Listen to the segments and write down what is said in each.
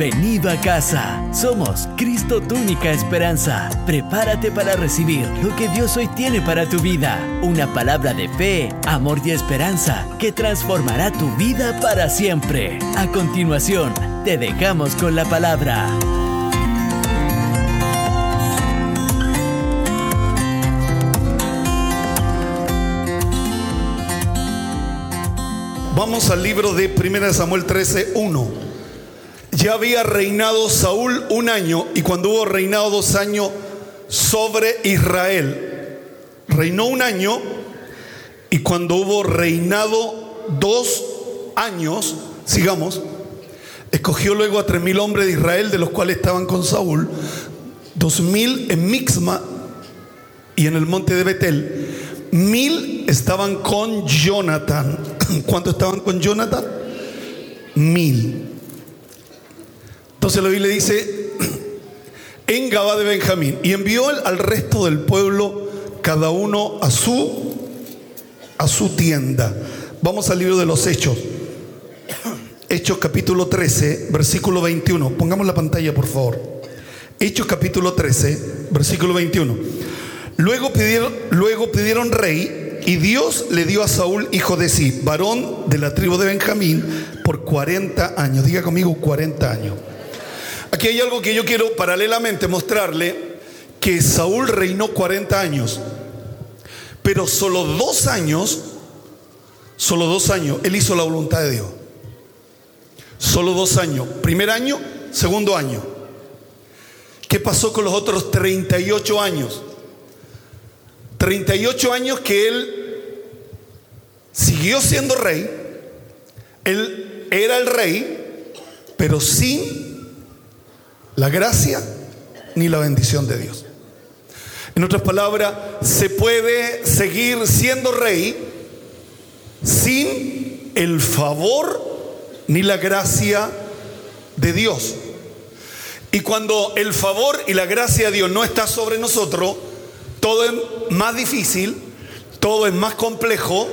Bienvenido a casa. Somos Cristo tu única esperanza. Prepárate para recibir lo que Dios hoy tiene para tu vida. Una palabra de fe, amor y esperanza que transformará tu vida para siempre. A continuación, te dejamos con la palabra. Vamos al libro de 1 Samuel 13, 1. Ya había reinado Saúl un año y cuando hubo reinado dos años sobre Israel, reinó un año y cuando hubo reinado dos años, sigamos, escogió luego a tres mil hombres de Israel, de los cuales estaban con Saúl, dos mil en Mixma y en el monte de Betel, mil estaban con Jonathan. ¿Cuántos estaban con Jonathan? Mil. Entonces la Biblia dice, en Gabá de Benjamín, y envió al resto del pueblo, cada uno a su, a su tienda. Vamos al libro de los Hechos. Hechos capítulo 13, versículo 21. Pongamos la pantalla, por favor. Hechos capítulo 13, versículo 21. Luego pidieron, luego pidieron rey y Dios le dio a Saúl, hijo de Sí, varón de la tribu de Benjamín, por 40 años. Diga conmigo 40 años. Aquí hay algo que yo quiero paralelamente mostrarle, que Saúl reinó 40 años, pero solo dos años, solo dos años, él hizo la voluntad de Dios. Solo dos años. Primer año, segundo año. ¿Qué pasó con los otros 38 años? 38 años que él siguió siendo rey, él era el rey, pero sin la gracia ni la bendición de Dios. En otras palabras, se puede seguir siendo rey sin el favor ni la gracia de Dios. Y cuando el favor y la gracia de Dios no está sobre nosotros, todo es más difícil, todo es más complejo,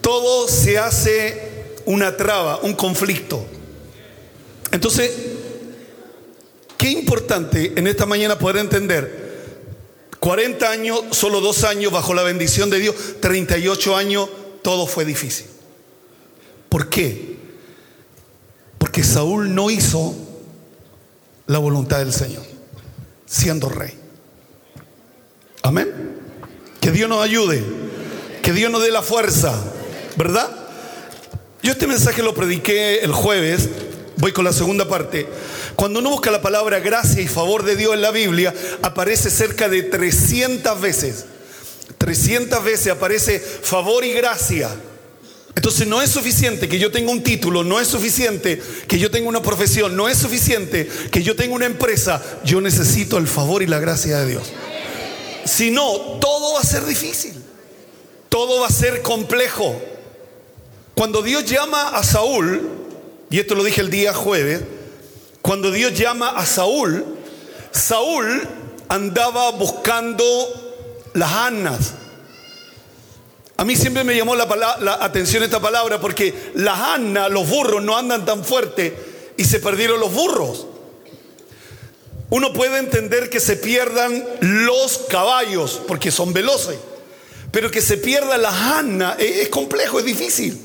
todo se hace una traba, un conflicto. Entonces, qué importante en esta mañana poder entender, 40 años, solo dos años bajo la bendición de Dios, 38 años, todo fue difícil. ¿Por qué? Porque Saúl no hizo la voluntad del Señor, siendo rey. Amén. Que Dios nos ayude. Que Dios nos dé la fuerza. ¿Verdad? Yo este mensaje lo prediqué el jueves. Voy con la segunda parte. Cuando uno busca la palabra gracia y favor de Dios en la Biblia, aparece cerca de 300 veces. 300 veces aparece favor y gracia. Entonces no es suficiente que yo tenga un título, no es suficiente que yo tenga una profesión, no es suficiente que yo tenga una empresa. Yo necesito el favor y la gracia de Dios. Si no, todo va a ser difícil. Todo va a ser complejo. Cuando Dios llama a Saúl, y esto lo dije el día jueves, cuando Dios llama a Saúl, Saúl andaba buscando las asnas. A mí siempre me llamó la, atención esta palabra porque las asnas, los burros, no andan tan fuerte y se perdieron los burros. Uno puede entender que se pierdan los caballos porque son veloces, pero que se pierda la asna es complejo, es difícil.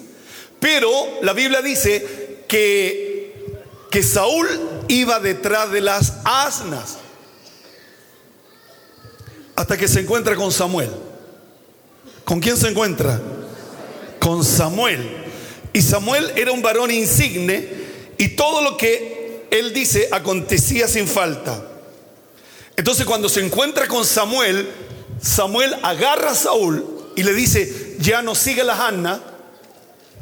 Pero la Biblia dice que, que Saúl iba detrás de las asnas hasta que se encuentra con Samuel. ¿Con quién se encuentra? Con Samuel. Y Samuel era un varón insigne y todo lo que él dice, acontecía sin falta. Entonces cuando se encuentra con Samuel, Samuel agarra a Saúl y le dice, ya no sigue la Hanna,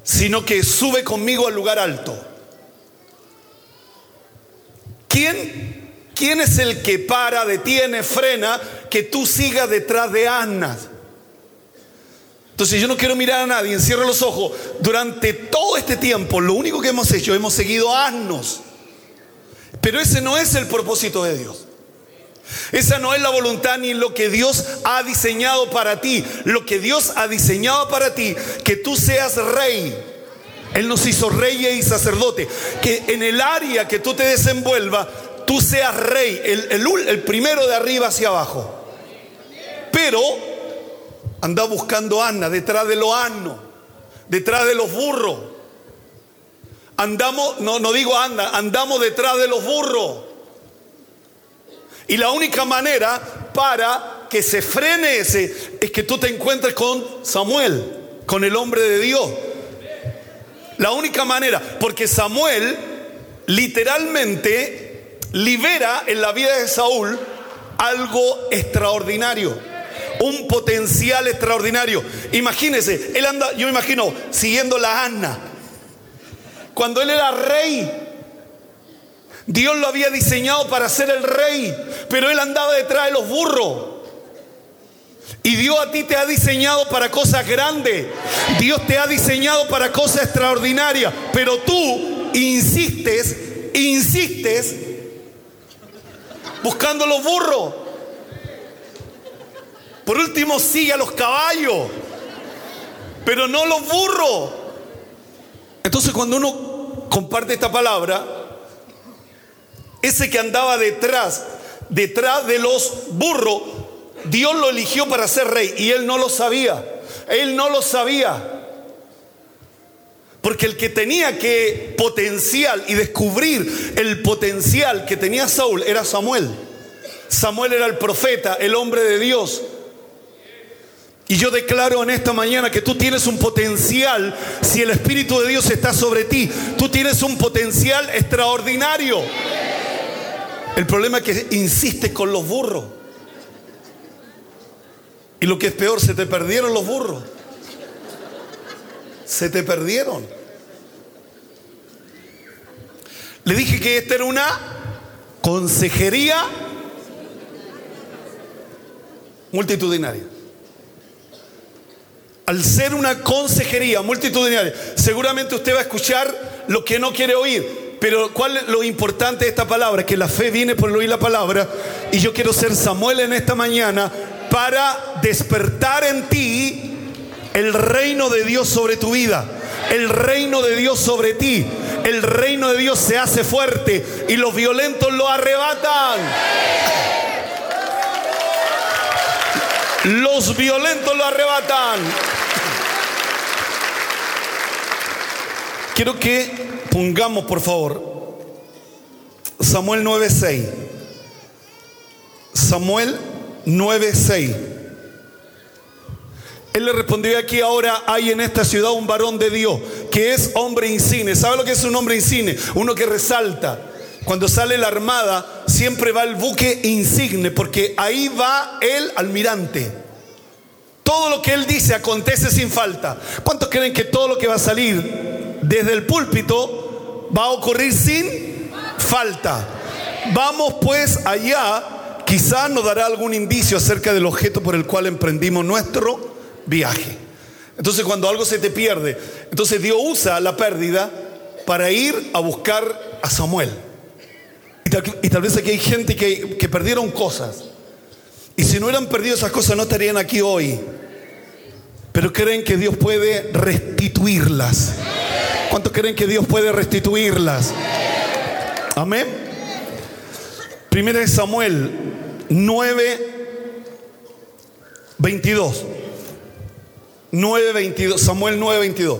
sino que sube conmigo al lugar alto. ¿Quién, ¿Quién es el que para, detiene, frena que tú sigas detrás de Anna? Entonces yo no quiero mirar a nadie, encierro los ojos. Durante todo este tiempo, lo único que hemos hecho, hemos seguido asnos. Pero ese no es el propósito de Dios. Esa no es la voluntad ni lo que Dios ha diseñado para ti. Lo que Dios ha diseñado para ti, que tú seas rey. Él nos hizo rey y sacerdote. Que en el área que tú te desenvuelvas, tú seas rey, el, el primero de arriba hacia abajo. Pero anda buscando Ana detrás de los asnos, detrás de los burros. Andamos, no, no digo anda, andamos detrás de los burros. Y la única manera para que se frene ese es que tú te encuentres con Samuel, con el hombre de Dios. La única manera, porque Samuel literalmente libera en la vida de Saúl algo extraordinario, un potencial extraordinario. Imagínese, él anda, yo me imagino, siguiendo la Ana. Cuando él era rey, Dios lo había diseñado para ser el rey, pero él andaba detrás de los burros. Y Dios a ti te ha diseñado para cosas grandes. Dios te ha diseñado para cosas extraordinarias. Pero tú insistes, insistes buscando los burros. Por último, sigue a los caballos, pero no los burros. Entonces cuando uno comparte esta palabra, ese que andaba detrás, detrás de los burros, Dios lo eligió para ser rey y él no lo sabía. Él no lo sabía. Porque el que tenía que potencial y descubrir el potencial que tenía Saúl era Samuel. Samuel era el profeta, el hombre de Dios. Y yo declaro en esta mañana que tú tienes un potencial, si el Espíritu de Dios está sobre ti, tú tienes un potencial extraordinario. El problema es que insiste con los burros. Y lo que es peor, se te perdieron los burros. Se te perdieron. Le dije que esta era una consejería multitudinaria. Al ser una consejería multitudinaria, seguramente usted va a escuchar lo que no quiere oír, pero ¿cuál es lo importante de esta palabra? Que la fe viene por oír la palabra. Y yo quiero ser Samuel en esta mañana para despertar en ti el reino de Dios sobre tu vida. El reino de Dios sobre ti. El reino de Dios se hace fuerte y los violentos lo arrebatan. Los violentos lo arrebatan. Quiero que Pongamos, por favor, Samuel 9:6. Samuel 9:6. Él le respondió aquí ahora hay en esta ciudad un varón de Dios que es hombre insigne. ¿Sabe lo que es un hombre insigne? Uno que resalta. Cuando sale la armada siempre va el buque insigne porque ahí va el almirante. Todo lo que él dice acontece sin falta. ¿Cuántos creen que todo lo que va a salir desde el púlpito va a ocurrir sin falta. Vamos pues allá, quizás nos dará algún indicio acerca del objeto por el cual emprendimos nuestro viaje. Entonces cuando algo se te pierde, entonces Dios usa la pérdida para ir a buscar a Samuel. Y tal, vez aquí hay gente que, que perdieron cosas. Y si no hubieran perdido esas cosas no estarían aquí hoy. Pero creen que Dios puede restituirlas. ¿Cuántos creen que Dios puede restituirlas? Amén. Primera de Samuel 9, 22. 9, 22. Samuel 9, 22.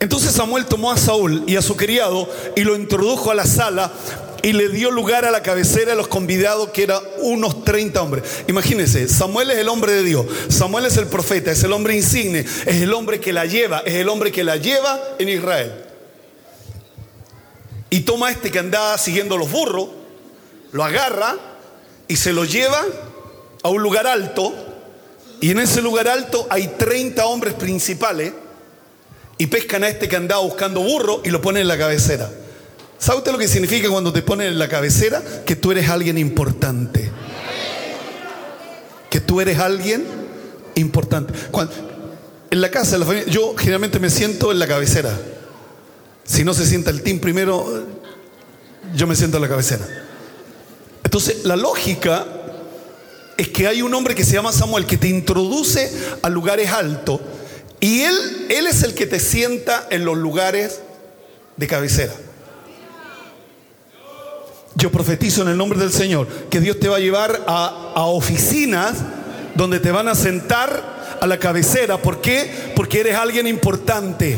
Entonces Samuel tomó a Saúl y a su criado y lo introdujo a la sala y le dio lugar a la cabecera de los convidados que eran unos 30 hombres. Imagínense, Samuel es el hombre de Dios, Samuel es el profeta, es el hombre insigne, es el hombre que la lleva, es el hombre que la lleva en Israel. Y toma este que andaba siguiendo los burros, lo agarra y se lo lleva a un lugar alto. Y en ese lugar alto hay 30 hombres principales y pescan a este que andaba buscando burro y lo ponen en la cabecera. ¿Sabe usted lo que significa cuando te ponen en la cabecera? Que tú eres alguien importante. Que tú eres alguien importante. en la casa de la familia, yo generalmente me siento en la cabecera. Si no se sienta el team primero, yo me siento en la cabecera. Entonces, la lógica es que hay un hombre que se llama Samuel que te introduce a lugares altos Y Él, Él es el que te sienta en los lugares de cabecera. Yo profetizo en el nombre del Señor que Dios te va a llevar a, a oficinas donde te van a sentar a la cabecera. ¿Por qué? Porque eres alguien importante.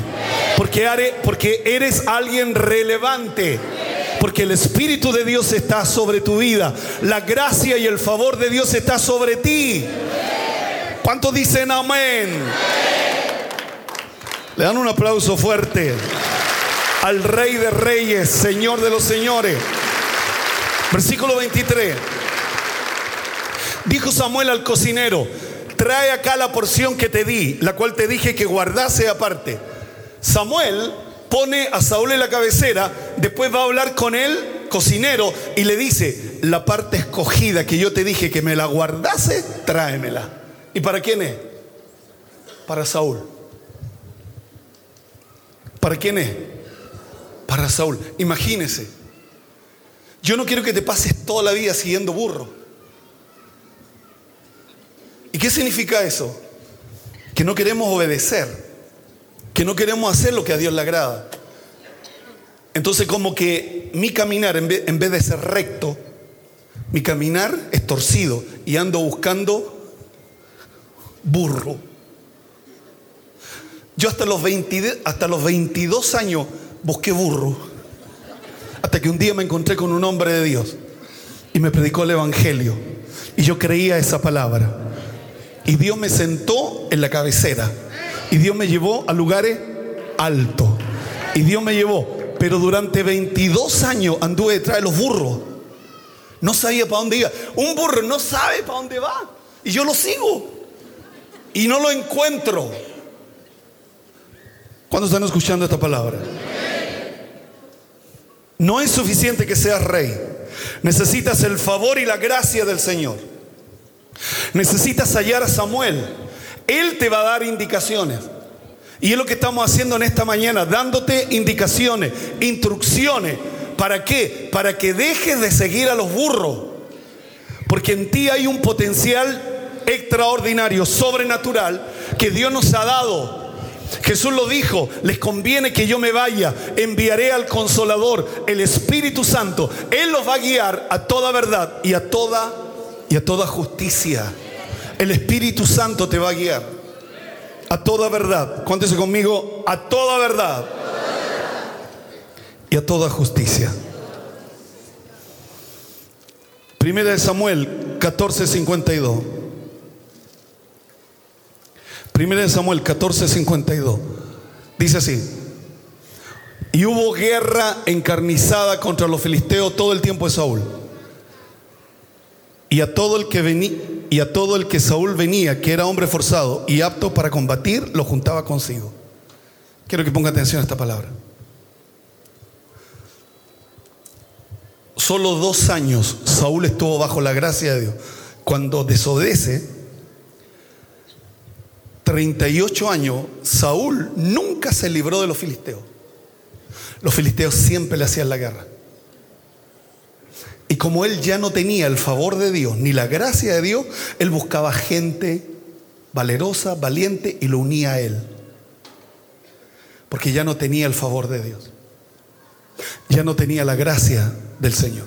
Porque, porque eres alguien relevante. Porque el Espíritu de Dios está sobre tu vida. La gracia y el favor de Dios está sobre ti. ¿Cuántos dicen amén? Le dan un aplauso fuerte al Rey de Reyes, Señor de los Señores. Versículo 23. Dijo Samuel al cocinero, trae acá la porción que te di, la cual te dije que guardase aparte. Samuel pone a Saúl en la cabecera, después va a hablar con él, cocinero, y le dice, la parte escogida que yo te dije que me la guardase, tráemela. ¿Y para quién es? Para Saúl. ¿Para quién es? Para Saúl. Imagínese. Yo no quiero que te pases toda la vida siguiendo burro. ¿Y qué significa eso? Que no queremos obedecer, que no queremos hacer lo que a Dios le agrada. Entonces como que mi caminar, en vez, de ser recto, mi caminar es torcido y ando buscando burro. Yo hasta los, hasta los 22 años busqué burro. Hasta que un día me encontré con un hombre de Dios y me predicó el Evangelio. Y yo creía esa palabra. Y Dios me sentó en la cabecera. Y Dios me llevó a lugares altos. Y Dios me llevó. Pero durante 22 años anduve detrás de los burros. No sabía para dónde iba. Un burro no sabe para dónde va. Y yo lo sigo. Y no lo encuentro. ¿Cuándo están escuchando esta palabra? No es suficiente que seas rey. Necesitas el favor y la gracia del Señor. Necesitas hallar a Samuel. Él te va a dar indicaciones. Y es lo que estamos haciendo en esta mañana, dándote indicaciones, instrucciones. ¿Para qué? Para que dejes de seguir a los burros. Porque en ti hay un potencial extraordinario, sobrenatural, que Dios nos ha dado. Jesús lo dijo, les conviene que yo me vaya, enviaré al consolador, el Espíritu Santo. Él los va a guiar a toda verdad y a toda y a toda justicia. El Espíritu Santo te va a guiar a toda verdad. Cuéntese conmigo, a toda verdad y a toda justicia. Primera de Samuel 14:52. Primera de Samuel 14:52. Dice así. Y hubo guerra encarnizada contra los filisteos todo el tiempo de Saúl. Y a todo el que venía y a todo el que Saúl venía, que era hombre forzado y apto para combatir, lo juntaba consigo. Quiero que ponga atención a esta palabra. Solo dos años Saúl estuvo bajo la gracia de Dios. Cuando desobedece, 38 años, Saúl nunca se libró de los filisteos. Los filisteos siempre le hacían la guerra. Y como él ya no tenía el favor de Dios ni la gracia de Dios, él buscaba gente valerosa, valiente y lo unía a él. Porque ya no tenía el favor de Dios. Ya no tenía la gracia del Señor.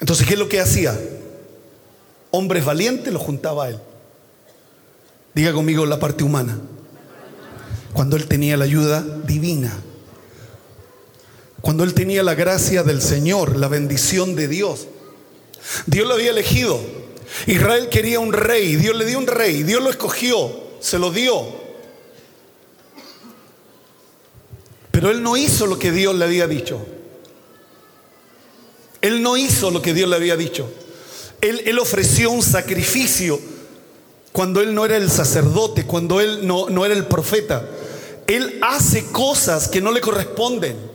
Entonces, ¿qué es lo que hacía? Hombres valientes lo juntaba a él. Diga conmigo la parte humana. Cuando él tenía la ayuda divina. Cuando él tenía la gracia del Señor, la bendición de Dios. Dios lo había elegido. Israel quería un rey. Dios le dio un rey. Dios lo escogió. Se lo dio. Pero él no hizo lo que Dios le había dicho. Él no hizo lo que Dios le había dicho. Él, él ofreció un sacrificio cuando él no era el sacerdote, cuando él no, no era el profeta. Él hace cosas que no le corresponden.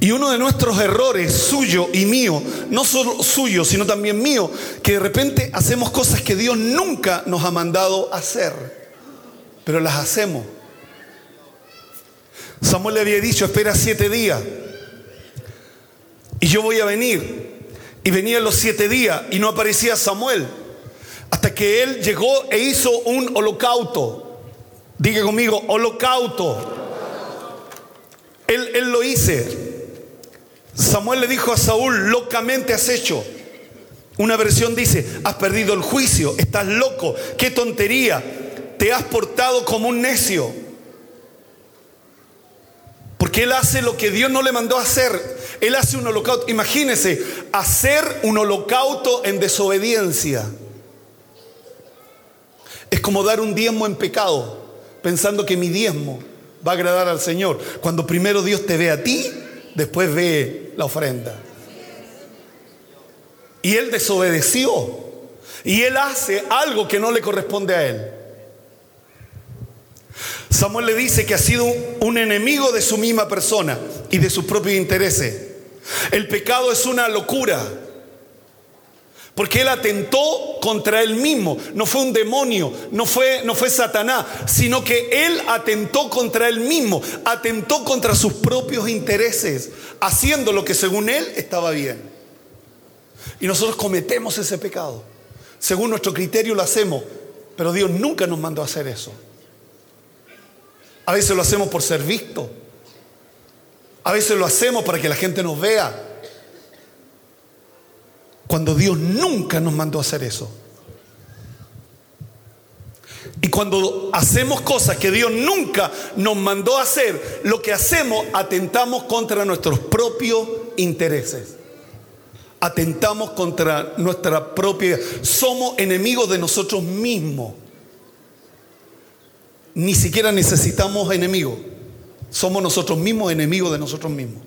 Y uno de nuestros errores, suyo y mío, no solo suyo, sino también mío, que de repente hacemos cosas que Dios nunca nos ha mandado hacer, pero las hacemos. Samuel le había dicho, espera siete días y yo voy a venir. Y venían los siete días y no aparecía Samuel, hasta que él llegó e hizo un holocausto. Diga conmigo, holocausto. Él, él lo hice. Samuel le dijo a Saúl, locamente has hecho. Una versión dice, has perdido el juicio, estás loco, qué tontería, te has portado como un necio. Porque él hace lo que Dios no le mandó hacer. Él hace un holocausto. Imagínese, hacer un holocausto en desobediencia. Es como dar un diezmo en pecado, pensando que mi diezmo va a agradar al Señor. Cuando primero Dios te ve a ti, después ve la ofrenda. Y él desobedeció. Y él hace algo que no le corresponde a él. Samuel le dice que ha sido un enemigo de su misma persona y de sus propios intereses. El pecado es una locura. Porque él atentó contra él mismo. No fue un demonio, no fue, no fue Satanás, sino que él atentó contra él mismo. Atentó contra sus propios intereses, haciendo lo que según él estaba bien. Y nosotros cometemos ese pecado. Según nuestro criterio lo hacemos, pero Dios nunca nos mandó a hacer eso. A veces lo hacemos por ser visto. A veces lo hacemos para que la gente nos vea. Cuando Dios nunca nos mandó a hacer eso. Y cuando hacemos cosas que Dios nunca nos mandó a hacer, lo que hacemos atentamos contra nuestros propios intereses. Atentamos contra nuestra propia... Somos enemigos de nosotros mismos. Ni siquiera necesitamos enemigos. Somos nosotros mismos enemigos de nosotros mismos.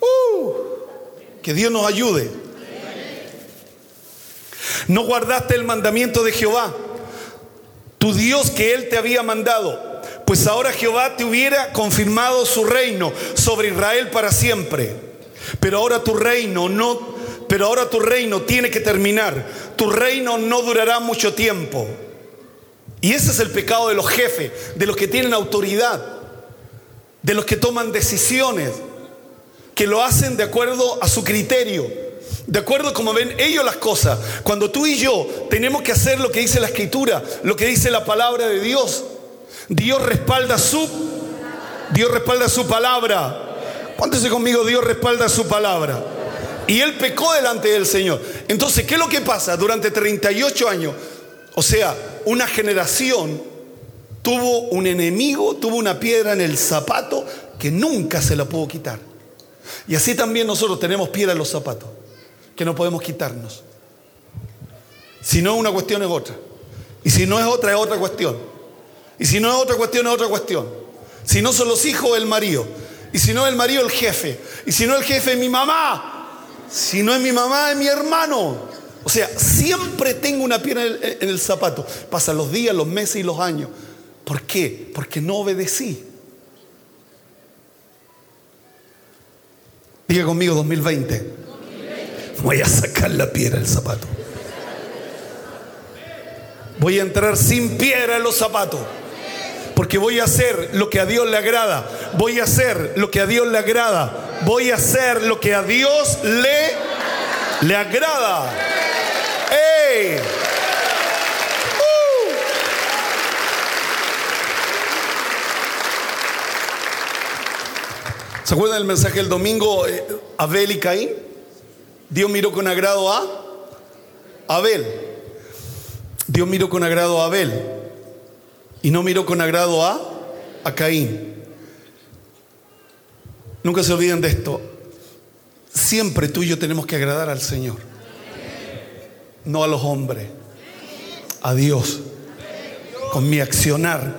Uh, que Dios nos ayude. No guardaste el mandamiento de Jehová, tu Dios que Él te había mandado, pues ahora Jehová te hubiera confirmado su reino sobre Israel para siempre. Pero ahora tu reino no, pero ahora tu reino tiene que terminar. Tu reino no durará mucho tiempo. Y ese es el pecado de los jefes, de los que tienen autoridad, de los que toman decisiones, que lo hacen de acuerdo a su criterio, de acuerdo a como ven ellos las cosas. Cuando tú y yo tenemos que hacer lo que dice la escritura, lo que dice la palabra de Dios, Dios respalda su Dios respalda su palabra. Cuéntese conmigo, Dios respalda su palabra. Y él pecó delante del Señor. Entonces, ¿qué es lo que pasa? Durante 38 años, o sea, una generación tuvo un enemigo, tuvo una piedra en el zapato que nunca se la pudo quitar. Y así también nosotros tenemos piedra en los zapatos, que no podemos quitarnos. Si no es una cuestión es otra. Y si no es otra es otra cuestión. Y si no es otra cuestión es otra cuestión. Si no son los hijos, el marido. Y si no es el marido, el jefe. Y si no el jefe, es mi mamá. Si no es mi mamá, es mi hermano. O sea, siempre tengo una piedra en el, zapato. Pasan los días, los meses y los años. ¿Por qué? Porque no obedecí. Diga conmigo 2020. Voy a sacar la piedra del zapato. Voy a entrar sin piedra en los zapatos. Porque voy a hacer lo que a Dios le agrada. Voy a hacer lo que a Dios le agrada. Voy a hacer lo que a Dios le, le agrada. ¡Ey! ¿Se acuerdan del mensaje del domingo? eh, Abel y Caín. Dios miró con agrado a Abel. Dios miró con agrado a Abel. Y no miró con agrado a, a Caín. Nunca se olviden de esto. Siempre tú y yo tenemos que agradar al Señor. No a los hombres. A Dios. Con mi accionar.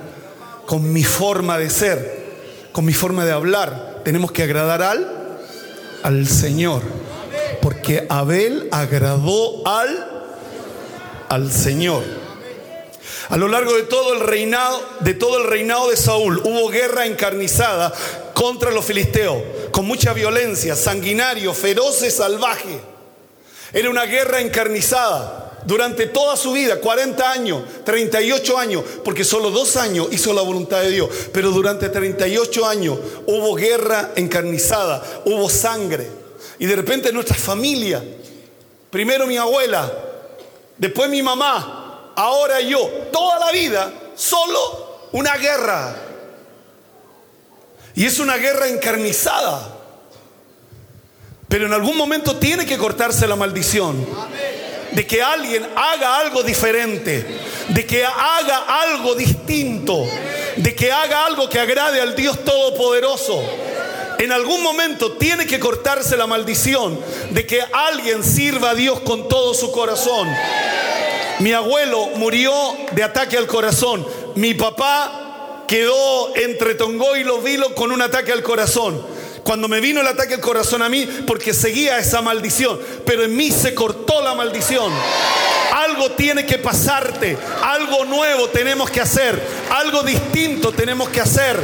Con mi forma de ser. Con mi forma de hablar. Tenemos que agradar al, al Señor. Porque Abel agradó al, al Señor. A lo largo de todo el reinado, de todo el reinado de Saúl, hubo guerra encarnizada contra los filisteos, con mucha violencia, sanguinario, feroz salvaje. Era una guerra encarnizada durante toda su vida, 40 años, 38 años, porque solo dos años hizo la voluntad de Dios, pero durante 38 años hubo guerra encarnizada, hubo sangre. Y de repente nuestra familia, primero mi abuela, después mi mamá, ahora yo, toda la vida, solo una guerra. Y es una guerra encarnizada. Pero en algún momento tiene que cortarse la maldición. De que alguien haga algo diferente. De que haga algo distinto. De que haga algo que agrade al Dios Todopoderoso. En algún momento tiene que cortarse la maldición de que alguien sirva a Dios con todo su corazón. Mi abuelo murió de ataque al corazón. Mi papá quedó entre Tongo y Los Vilos con un ataque al corazón. Cuando me vino el ataque al corazón a mí, porque seguía esa maldición, pero en mí se cortó la maldición. Algo tiene que pasarte, algo nuevo tenemos que hacer, algo distinto tenemos que hacer.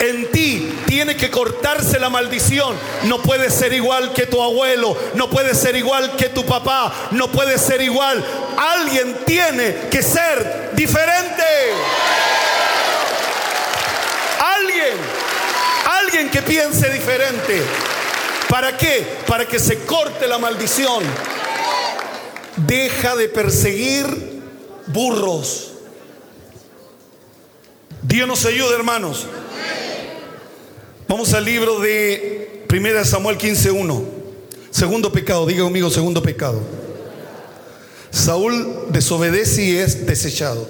En ti tiene que cortarse la maldición. No puedes ser igual que tu abuelo, no puedes ser igual que tu papá, no puedes ser igual. Alguien tiene que ser diferente. Alguien, alguien que piense diferente. ¿Para qué? Para que se corte la maldición. Deja de perseguir burros. Dios nos ayude, hermanos. Vamos al libro de 1 Samuel 15.1. Segundo pecado, diga conmigo, segundo pecado. Saúl desobedece y es desechado.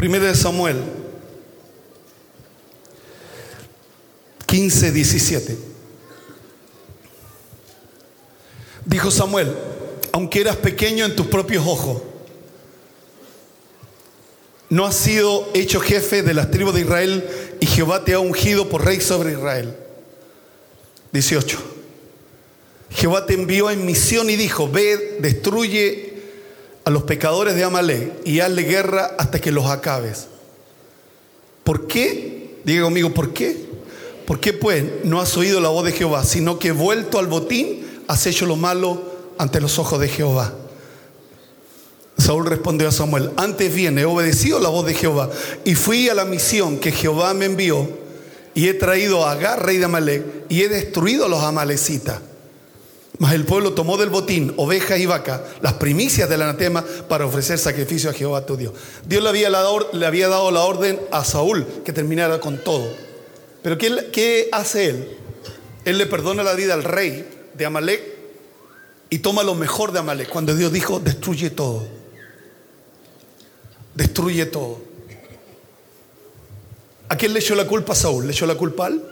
1 Samuel 15, 17. Dijo Samuel, aunque eras pequeño en tus propios ojos, no has sido hecho jefe de las tribus de Israel y Jehová te ha ungido por rey sobre Israel. 18. Jehová te envió en misión y dijo, ve, destruye a los pecadores de Amalek y hazle guerra hasta que los acabes. ¿Por qué? Diga conmigo, ¿por qué? ¿Por qué pues no has oído la voz de Jehová, sino que vuelto al botín has hecho lo malo ante los ojos de Jehová? Saúl respondió a Samuel, antes bien he obedecido la voz de Jehová y fui a la misión que Jehová me envió y he traído a Agar, rey de Amalek, y he destruido a los amalecitas. Mas el pueblo tomó del botín ovejas y vacas, las primicias del anatema, para ofrecer sacrificio a Jehová tu Dios. Dios le había, le había dado la orden a Saúl que terminara con todo. Pero ¿qué, ¿qué hace él? Él le perdona la vida al rey de Amalek y toma lo mejor de Amalek, cuando Dios dijo, destruye todo destruye todo. ¿A quién le echó la culpa a Saúl? ¿Le echó la culpa al?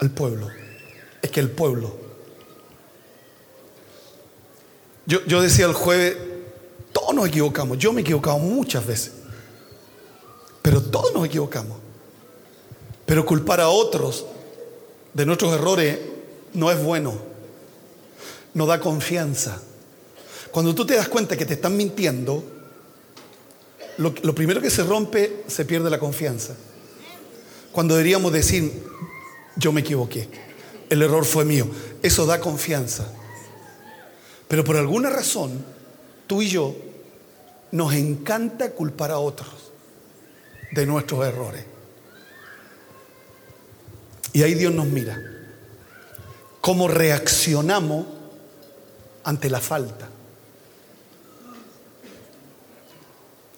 Al pueblo. Es que el pueblo. Yo, yo decía el jueves, todos nos equivocamos. Yo me he equivocado muchas veces. Pero todos nos equivocamos. Pero culpar a otros de nuestros errores no es bueno. No da confianza. Cuando tú te das cuenta que te están mintiendo, lo, primero que se rompe, se pierde la confianza. Cuando deberíamos decir, yo me equivoqué, el error fue mío, eso da confianza. Pero por alguna razón, tú y yo nos encanta culpar a otros de nuestros errores. Y ahí Dios nos mira. Cómo reaccionamos ante la falta.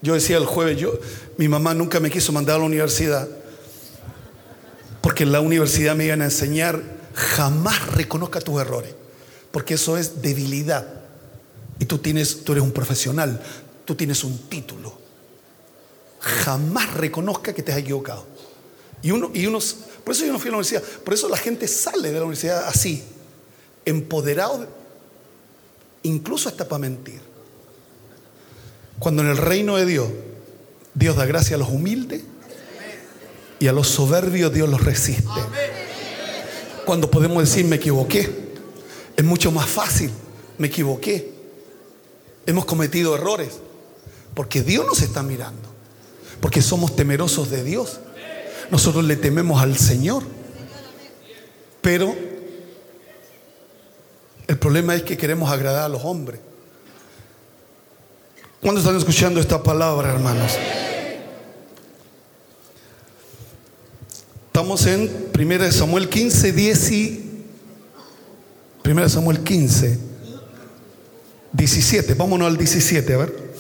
Yo decía el jueves, yo, mi mamá nunca me quiso mandar a la universidad, porque en la universidad me iban a enseñar, jamás reconozca tus errores, porque eso es debilidad. Y tú, tienes, tú eres un profesional, tú tienes un título. Jamás reconozca que te has equivocado. Y uno, y unos, por eso yo no fui a la universidad, por eso la gente sale de la universidad así, empoderado, incluso hasta para mentir. Cuando en el reino de Dios, Dios da gracia a los humildes y a los soberbios Dios los resiste. Cuando podemos decir me equivoqué, es mucho más fácil, me equivoqué. Hemos cometido errores porque Dios nos está mirando, porque somos temerosos de Dios. Nosotros le tememos al Señor. Pero el problema es que queremos agradar a los hombres. ¿Cuándo están escuchando esta palabra, hermanos? Estamos en 1 Samuel 15, 10 y 1 Samuel 15, 17. Vámonos al 17, a ver.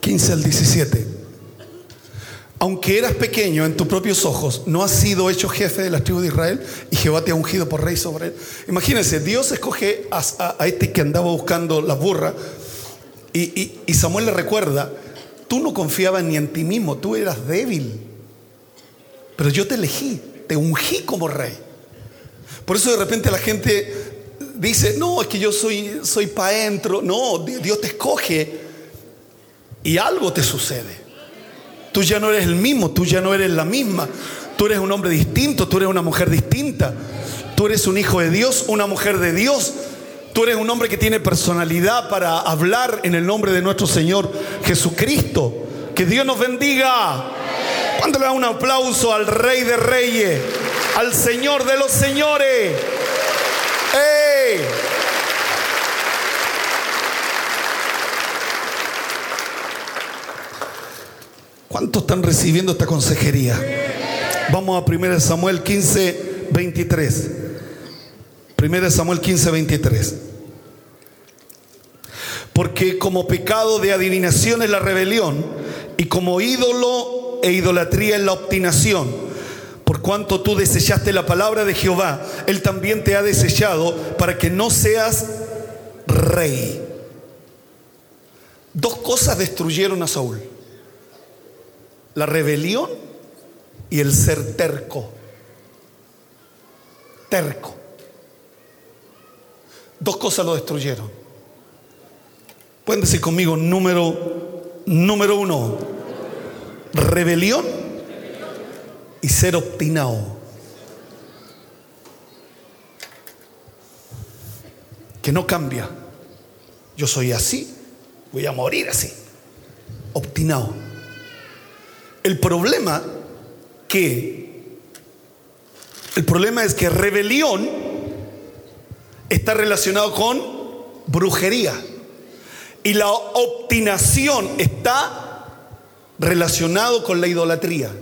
15 al 17. Aunque eras pequeño en tus propios ojos, no has sido hecho jefe de las tribus de Israel y Jehová te ha ungido por rey sobre él. Imagínense, Dios escoge a, este que andaba buscando las burras y, Samuel le recuerda, tú no confiabas ni en ti mismo, tú eras débil, pero yo te elegí, te ungí como rey. Por eso de repente la gente dice, no, es que yo soy, soy paentro. No, Di- Dios te escoge y algo te sucede. Tú ya no eres el mismo, tú ya no eres la misma. Tú eres un hombre distinto, tú eres una mujer distinta. Tú eres un hijo de Dios, una mujer de Dios. Tú eres un hombre que tiene personalidad para hablar en el nombre de nuestro Señor Jesucristo. Que Dios nos bendiga. ¿Cuándo le da un aplauso al Rey de Reyes, al Señor de los Señores? ¡Ey! ¿Cuántos están recibiendo esta consejería? Vamos a 1 Samuel 15, 23. 1 Samuel 15, 23. Porque como pecado de adivinación es la rebelión y como ídolo e idolatría es la obstinación. Por cuanto tú desechaste la palabra de Jehová, Él también te ha desechado para que no seas rey. Dos cosas destruyeron a Saúl. La rebelión y el ser terco. Terco. Dos cosas lo destruyeron. Pueden decir conmigo número, número uno, rebelión y ser obstinado. Que no cambia. Yo soy así, voy a morir así. Obstinado. El problema que el problema es que rebelión está relacionado con brujería y la obstinación está relacionado con la idolatría.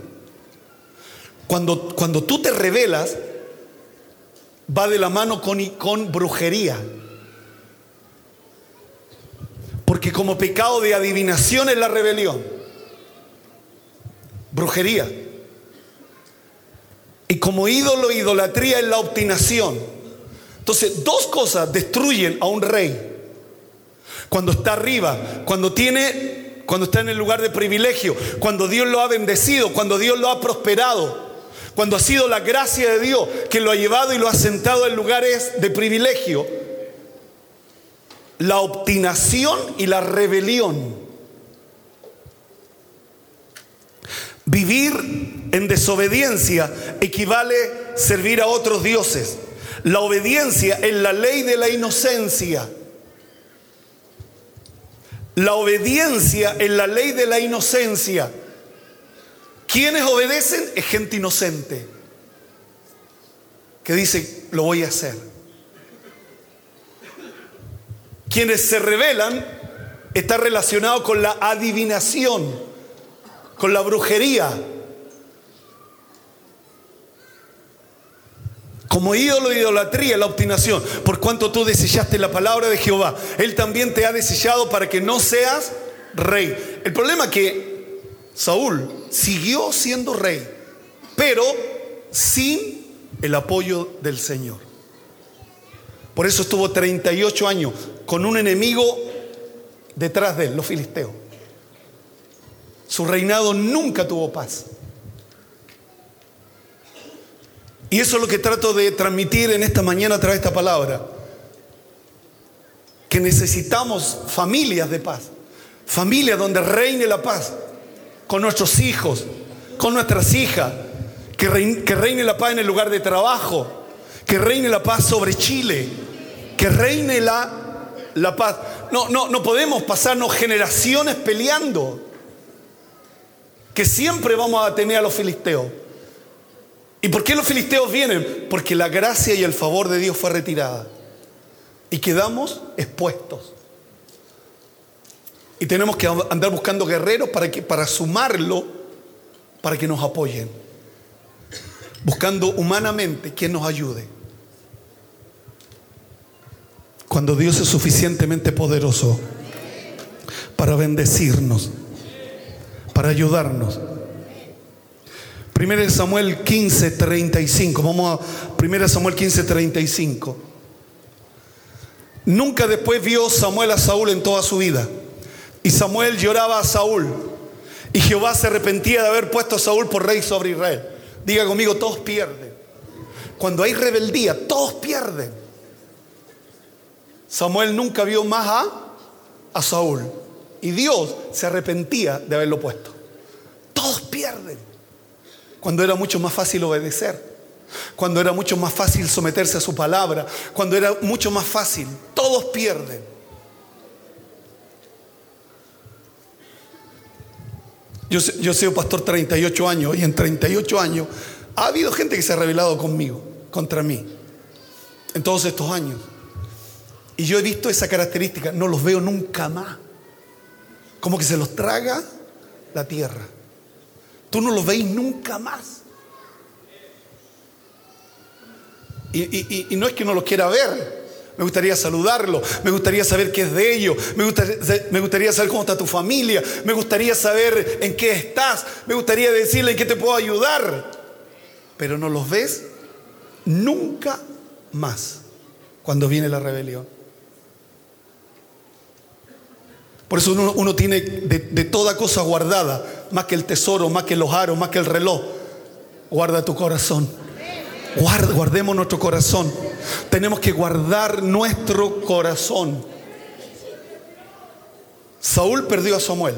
Cuando, cuando tú te rebelas, va de la mano con, con brujería. Porque como pecado de adivinación es la rebelión. Brujería. Y como ídolo, idolatría es la obstinación. Entonces, dos cosas destruyen a un rey. Cuando está arriba, cuando tiene, cuando está en el lugar de privilegio, cuando Dios lo ha bendecido, cuando Dios lo ha prosperado, cuando ha sido la gracia de Dios que lo ha llevado y lo ha sentado en lugares de privilegio, la obstinación y la rebelión. Vivir en desobediencia equivale servir a otros dioses. La obediencia es la ley de la inocencia. La obediencia es la ley de la inocencia. Quienes obedecen es gente inocente que dice, lo voy a hacer. Quienes se rebelan está relacionado con la adivinación, con la brujería. Como ídolo idolatría, la obstinación. Por cuanto tú desechaste la palabra de Jehová, Él también te ha desechado para que no seas rey. El problema es que Saúl siguió siendo rey, pero sin el apoyo del Señor. Por eso estuvo 38 años con un enemigo detrás de él, los filisteos. Su reinado nunca tuvo paz. Y eso es lo que trato de transmitir en esta mañana a través de esta palabra. Que necesitamos familias de paz. Familias donde reine la paz. Con nuestros hijos, con nuestras hijas. Que reine, que reine la paz en el lugar de trabajo. Que reine la paz sobre Chile. Que reine la, la paz. No, no, no podemos pasarnos generaciones peleando. Que siempre vamos a tener a los filisteos. ¿Y por qué los filisteos vienen? Porque la gracia y el favor de Dios fue retirada. Y quedamos expuestos. Y tenemos que andar buscando guerreros para, que, para sumarlo, para que nos apoyen. Buscando humanamente quien nos ayude. Cuando Dios es suficientemente poderoso para bendecirnos, para ayudarnos. 1 Samuel 15, 35. Vamos a 1 Samuel 15, 35. Nunca después vio Samuel a Saúl en toda su vida. Y Samuel lloraba a Saúl. Y Jehová se arrepentía de haber puesto a Saúl por rey sobre Israel. Diga conmigo, todos pierden. Cuando hay rebeldía, todos pierden. Samuel nunca vio más a, a Saúl. Y Dios se arrepentía de haberlo puesto. Todos pierden. Cuando era mucho más fácil obedecer. Cuando era mucho más fácil someterse a su palabra. Cuando era mucho más fácil. Todos pierden. Yo, yo soy pastor 38 años y en 38 años ha habido gente que se ha rebelado conmigo, contra mí, en todos estos años. Y yo he visto esa característica, no los veo nunca más. Como que se los traga la tierra. Tú no los veis nunca más. Y, no es que no los quiera ver. Me gustaría saludarlo, me gustaría saber qué es de ellos, me gustaría, me gustaría saber cómo está tu familia, me gustaría saber en qué estás, me gustaría decirle en qué te puedo ayudar. Pero no los ves nunca más cuando viene la rebelión. Por eso uno, tiene de, toda cosa guardada, más que el tesoro, más que los aros, más que el reloj, guarda tu corazón. guardemos nuestro corazón. Tenemos que guardar nuestro corazón. Saúl perdió a Samuel.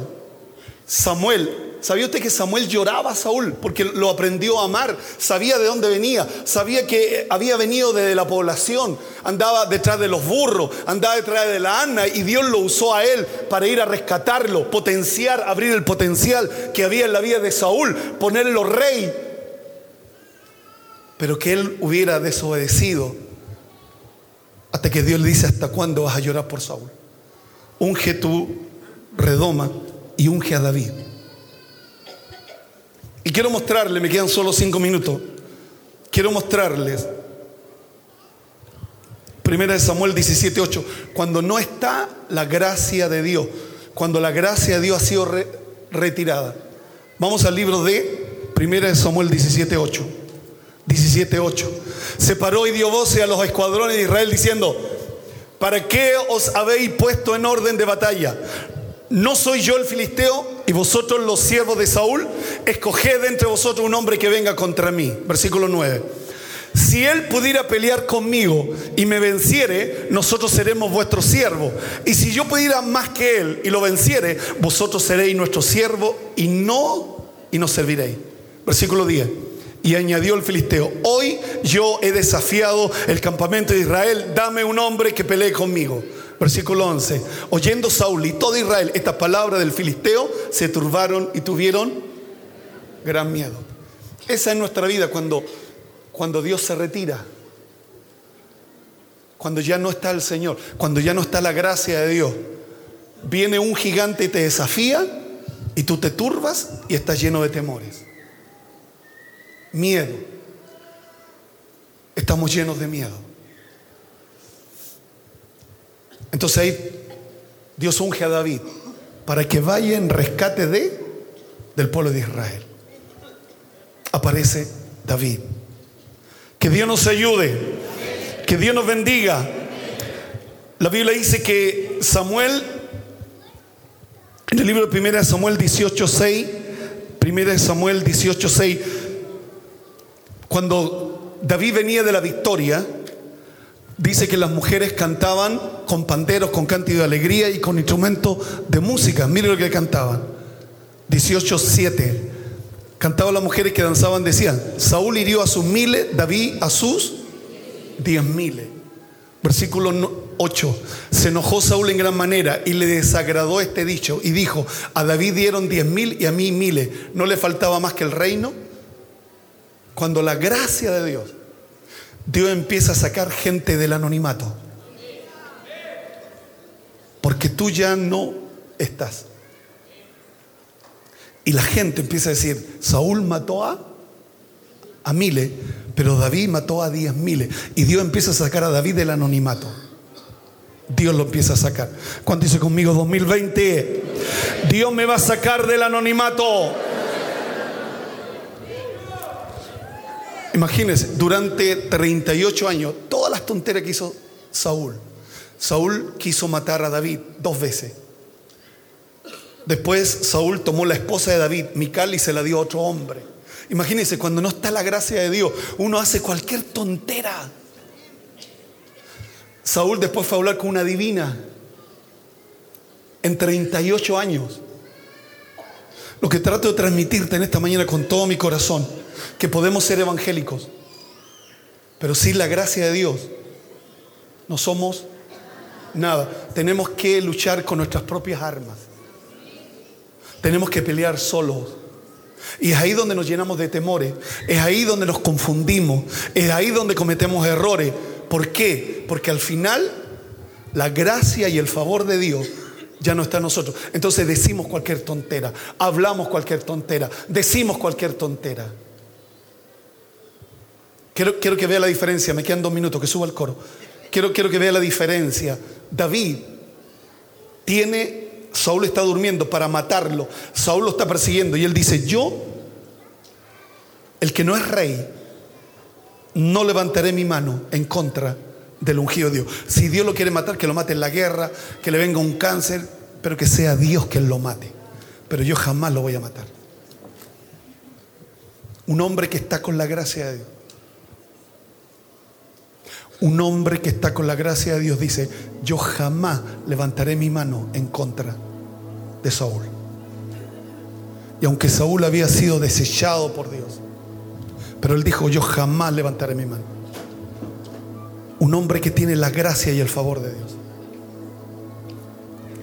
Samuel ¿Sabía usted que Samuel lloraba a Saúl porque lo aprendió a amar? Sabía de dónde venía, sabía que había venido desde la población, andaba detrás de los burros, andaba detrás de la Ana y Dios lo usó a él para ir a rescatarlo, potenciar, abrir el potencial que había en la vida de Saúl, ponerlo rey. Pero que él hubiera desobedecido hasta que Dios le dice, ¿hasta cuándo vas a llorar por Saúl? Unge tu redoma y unge a David. Y quiero mostrarles, me quedan solo cinco minutos, quiero mostrarles, primera de Samuel 17.8, cuando no está la gracia de Dios, cuando la gracia de Dios ha sido retirada. Vamos al libro de primera de Samuel 17.8. 17.8. Se paró y dio voces a los escuadrones de Israel diciendo, ¿para qué os habéis puesto en orden de batalla? ¿No soy yo el filisteo y vosotros los siervos de Saúl? Escoged entre vosotros un hombre que venga contra mí. Versículo 9. Si él pudiera pelear conmigo y me venciere, nosotros seremos vuestros siervos. Y si yo pudiera más que él y lo venciere, vosotros seréis nuestro siervo y no y nos serviréis. Versículo 10. Y añadió el filisteo, hoy yo he desafiado el campamento de Israel, dame un hombre que pelee conmigo. Versículo 11. Oyendo Saúl y todo Israel esta palabra del filisteo, se turbaron y tuvieron gran miedo. Esa es nuestra vida cuando, cuando Dios se retira. Cuando ya no está el Señor, cuando ya no está la gracia de Dios. Viene un gigante y te desafía y tú te turbas y estás lleno de temores. Miedo. Estamos llenos de miedo. Entonces ahí Dios unge a David para que vaya en rescate de del pueblo de Israel. Aparece David. Que Dios nos ayude. Que Dios nos bendiga. La Biblia dice que Samuel, en el libro de 1 Samuel 18:6, 1 Samuel 18:6, cuando David venía de la victoria, dice que las mujeres cantaban con panderos, con cántico de alegría y con instrumentos de música. Mire lo que cantaban. 18.7. Cantaban las mujeres que danzaban, decían, Saúl hirió a sus miles, David a sus diez miles. Versículo 8. Se enojó Saúl en gran manera y le desagradó este dicho y dijo, a David dieron diez mil y a mí miles. ¿No le faltaba más que el reino? Cuando la gracia de Dios Dios empieza a sacar gente del anonimato. Porque tú ya no estás. Y la gente empieza a decir, Saúl mató a, a miles, pero David mató a diez miles. Y Dios empieza a sacar a David del anonimato. Dios lo empieza a sacar. ¿Cuánto dice conmigo 2020? Dios me va a sacar del anonimato. Imagínense, durante 38 años, todas las tonteras que hizo Saúl. Saúl quiso matar a David dos veces. Después Saúl tomó la esposa de David, Mical, y se la dio a otro hombre. Imagínense, cuando no está la gracia de Dios, uno hace cualquier tontera. Saúl después fue a hablar con una divina en 38 años. Lo que trato de transmitirte en esta mañana con todo mi corazón, que podemos ser evangélicos, pero sin la gracia de Dios no somos nada. Tenemos que luchar con nuestras propias armas. Tenemos que pelear solos. Y es ahí donde nos llenamos de temores, es ahí donde nos confundimos, es ahí donde cometemos errores. ¿Por qué? Porque al final la gracia y el favor de Dios ya no está en nosotros. Entonces decimos cualquier tontera, hablamos cualquier tontera, decimos cualquier tontera. Quiero, que vea la diferencia, me quedan dos minutos, que suba el coro. Quiero, quiero que vea la diferencia. David tiene, Saúl está durmiendo para matarlo, Saúl lo está persiguiendo y él dice, yo, el que no es rey, no levantaré mi mano en contra del ungido de Dios. Si Dios lo quiere matar, que lo mate en la guerra, que le venga un cáncer, pero que sea Dios quien lo mate. Pero yo jamás lo voy a matar. Un hombre que está con la gracia de Dios. Un hombre que está con la gracia de Dios dice, yo jamás levantaré mi mano en contra de Saúl. Y aunque Saúl había sido desechado por Dios, pero él dijo, yo jamás levantaré mi mano. Un hombre que tiene la gracia y el favor de Dios.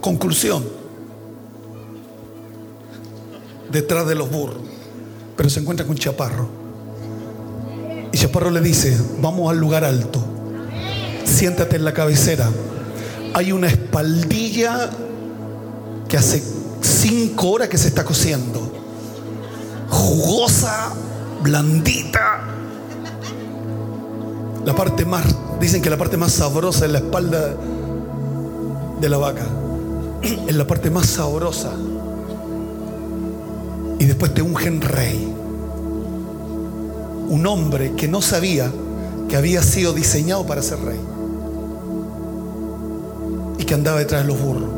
Conclusión. Detrás de los burros. Pero se encuentra con Chaparro. Y Chaparro le dice, vamos al lugar alto. Siéntate en la cabecera. Hay una espaldilla que hace cinco horas que se está cociendo. Jugosa, blandita. La parte más, dicen que la parte más sabrosa es la espalda de la vaca. Es la parte más sabrosa. Y después te ungen rey. Un hombre que no sabía que había sido diseñado para ser rey. Y que andaba detrás de los burros.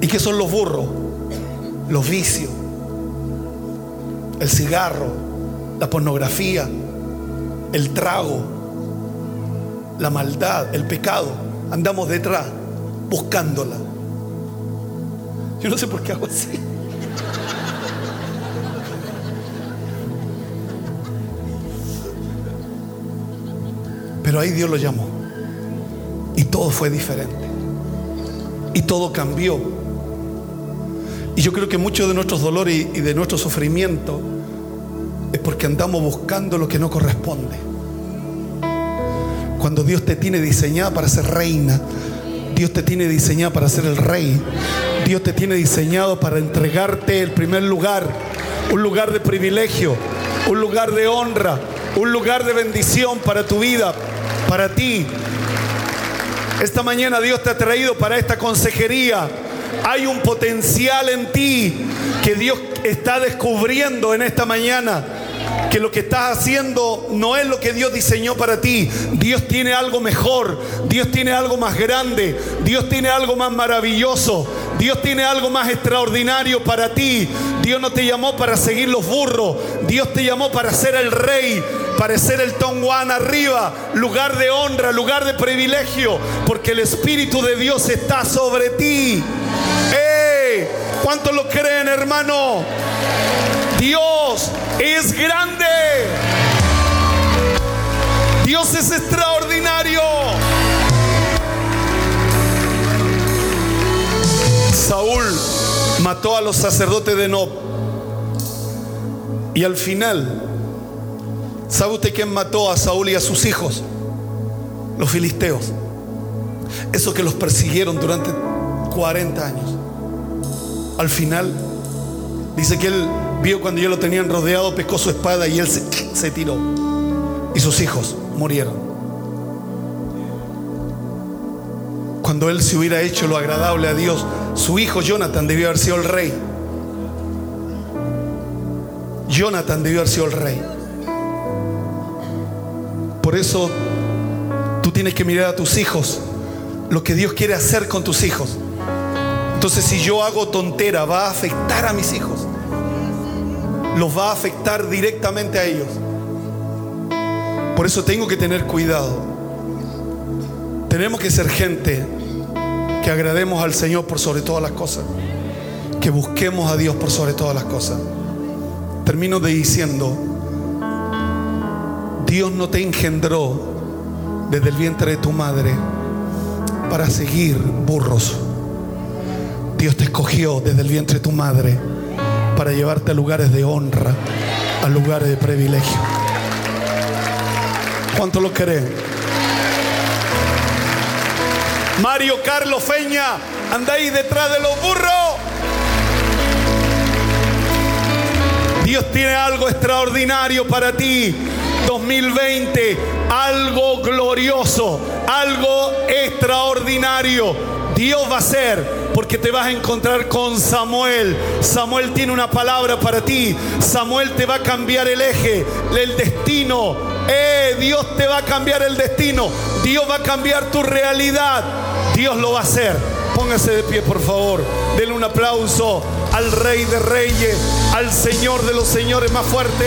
¿Y qué son los burros? Los vicios el cigarro, la pornografía, el trago, la maldad, el pecado. Andamos detrás buscándola. Yo no sé por qué hago así. Pero ahí Dios lo llamó. Y todo fue diferente. Y todo cambió. Y yo creo que muchos de nuestros dolores y de nuestro sufrimiento es porque andamos buscando lo que no corresponde. Cuando Dios te tiene diseñada para ser reina, Dios te tiene diseñada para ser el rey, Dios te tiene diseñado para entregarte el primer lugar, un lugar de privilegio, un lugar de honra, un lugar de bendición para tu vida, para ti. Esta mañana Dios te ha traído para esta consejería hay un potencial en ti que Dios está descubriendo en esta mañana. Que lo que estás haciendo no es lo que Dios diseñó para ti. Dios tiene algo mejor. Dios tiene algo más grande. Dios tiene algo más maravilloso. Dios tiene algo más extraordinario para ti. Dios no te llamó para seguir los burros. Dios te llamó para ser el rey, para ser el Tonguán arriba, lugar de honra, lugar de privilegio, porque el Espíritu de Dios está sobre ti. ¡Eh! ¿Cuántos lo creen, hermano? Dios es grande. Dios es extraordinario. Saúl mató a los sacerdotes de Nob. Y al final, ¿sabe usted quién mató a Saúl y a sus hijos? Los filisteos. Esos que los persiguieron durante 40 años. Al final, dice que él vio cuando ya lo tenían rodeado, pescó su espada y él se, tiró. Y sus hijos murieron. Cuando él se hubiera hecho lo agradable a Dios, su hijo Jonathan debió haber sido el rey. Jonathan debió haber sido el rey. Por eso tú tienes que mirar a tus hijos, lo que Dios quiere hacer con tus hijos. Entonces si yo hago tontera, va a afectar a mis hijos. Los va a afectar directamente a ellos. Por eso tengo que tener cuidado. Tenemos que ser gente que agrademos al Señor por sobre todas las cosas. Que busquemos a Dios por sobre todas las cosas. Termino de diciendo, Dios no te engendró desde el vientre de tu madre para seguir burros. Dios te escogió desde el vientre de tu madre para llevarte a lugares de honra, a lugares de privilegio. ¿Cuánto lo creen? Mario Carlos Feña, andáis detrás de los burros. Dios tiene algo extraordinario para ti. 2020, algo glorioso, algo extraordinario. Dios va a hacer porque te vas a encontrar con Samuel. Samuel tiene una palabra para ti. Samuel te va a cambiar el eje, el destino. Eh, Dios te va a cambiar el destino. Dios va a cambiar tu realidad. Dios lo va a hacer. Póngase de pie, por favor. Denle un aplauso al Rey de Reyes, al Señor de los Señores más fuerte.